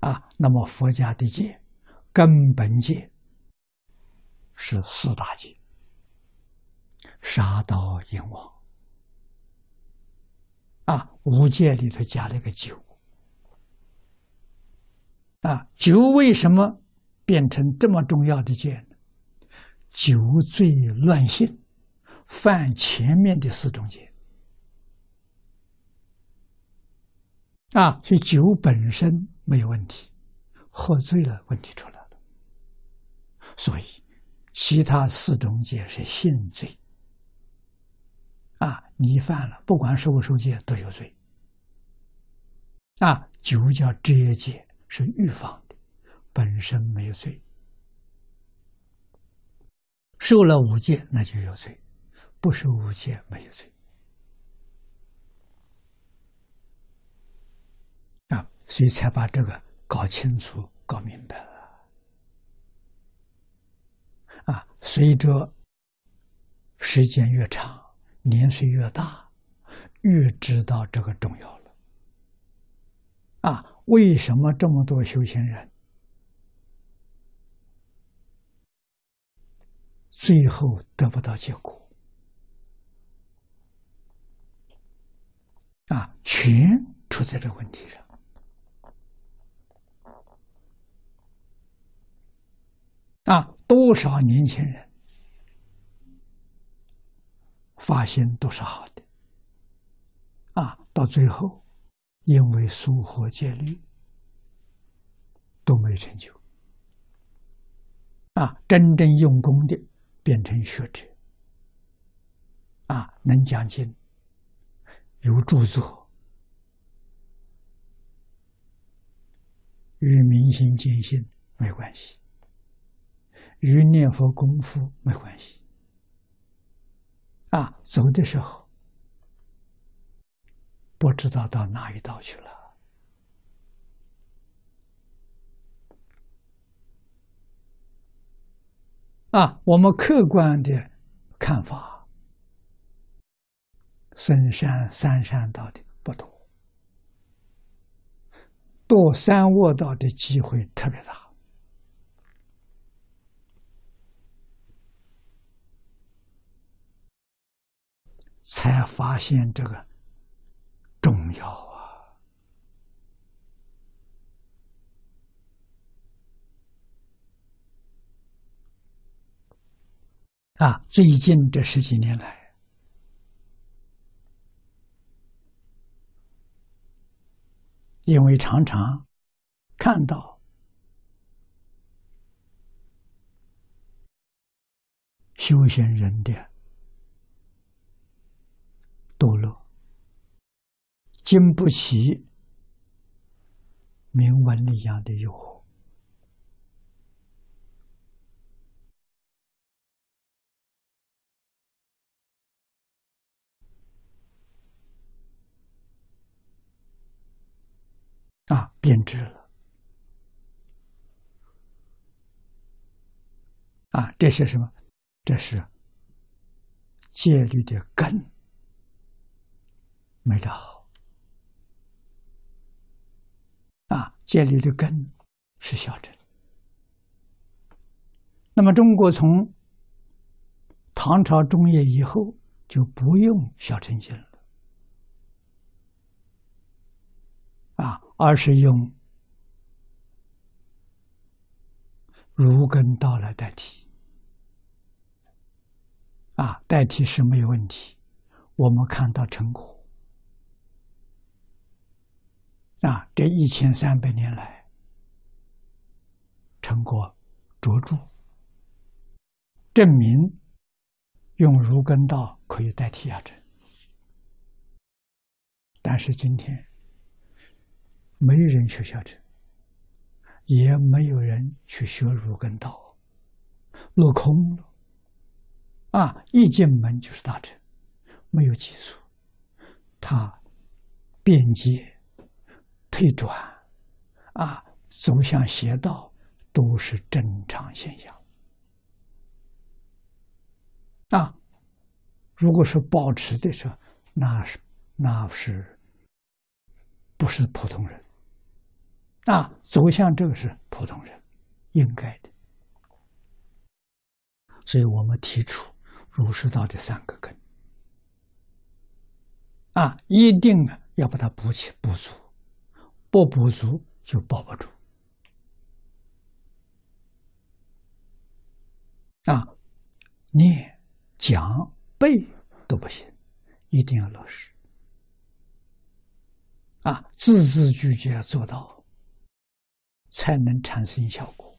啊，那么佛家的戒，根本戒是四大戒：杀盗淫妄。啊，五戒里头加了一个酒。啊，酒为什么变成这么重要的戒呢？酒醉乱性，犯前面的四种戒。啊，所以酒本身没有问题，喝醉了问题出来了。所以其他四种戒是性罪。啊，你犯了，不管受不受戒都有罪。啊，酒叫遮戒，是预防的，本身没有罪。受了五戒那就有罪，不受五戒没有罪。啊，所以才把这个搞清楚、搞明白了。啊，随着时间越长，年岁越大，越知道这个重要了。啊，为什么这么多修行人最后得不到结果？啊，全出在这个问题上。啊，多少年轻人发心都是好的，啊，到最后因为疏忽戒律都没成就，啊，真正用功的变成学者，啊，能讲经，有著作，与明心见性没关系。与念佛功夫没关系，啊，走的时候不知道到哪一道去了，啊，我们客观的看法，深山三山道的不多，堕三卧道的机会特别大。才发现这个重要啊！啊，最近这十几年来，因为常常看到修行人的。堕落，经不起铭文一样的诱惑啊，变质了啊！这是什么？这是戒律的根。没找建立！的根是小乘。那么，中国从唐朝中叶以后就不用小乘经了啊，而是用儒根道来代替啊，代替是没有问题。我们看到成果。啊，这一千三百年来，成果卓著，证明用儒根道可以代替下乘。但是今天没人学下乘，也没有人去学儒根道，落空了。啊，一进门就是大乘，没有基础，他便捷。退转，啊，走向邪道，都是正常现象。啊，如果是保持的时候，那是那是不是普通人？啊，走向这个是普通人应该的。所以我们提出儒释道的三个根，啊，一定啊要把它补起补足，不补足就保不住。啊，念、讲、背都不行，一定要落实。啊，字字句句要做到，才能产生效果。